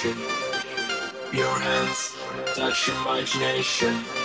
preservation. Your hands touch imagination.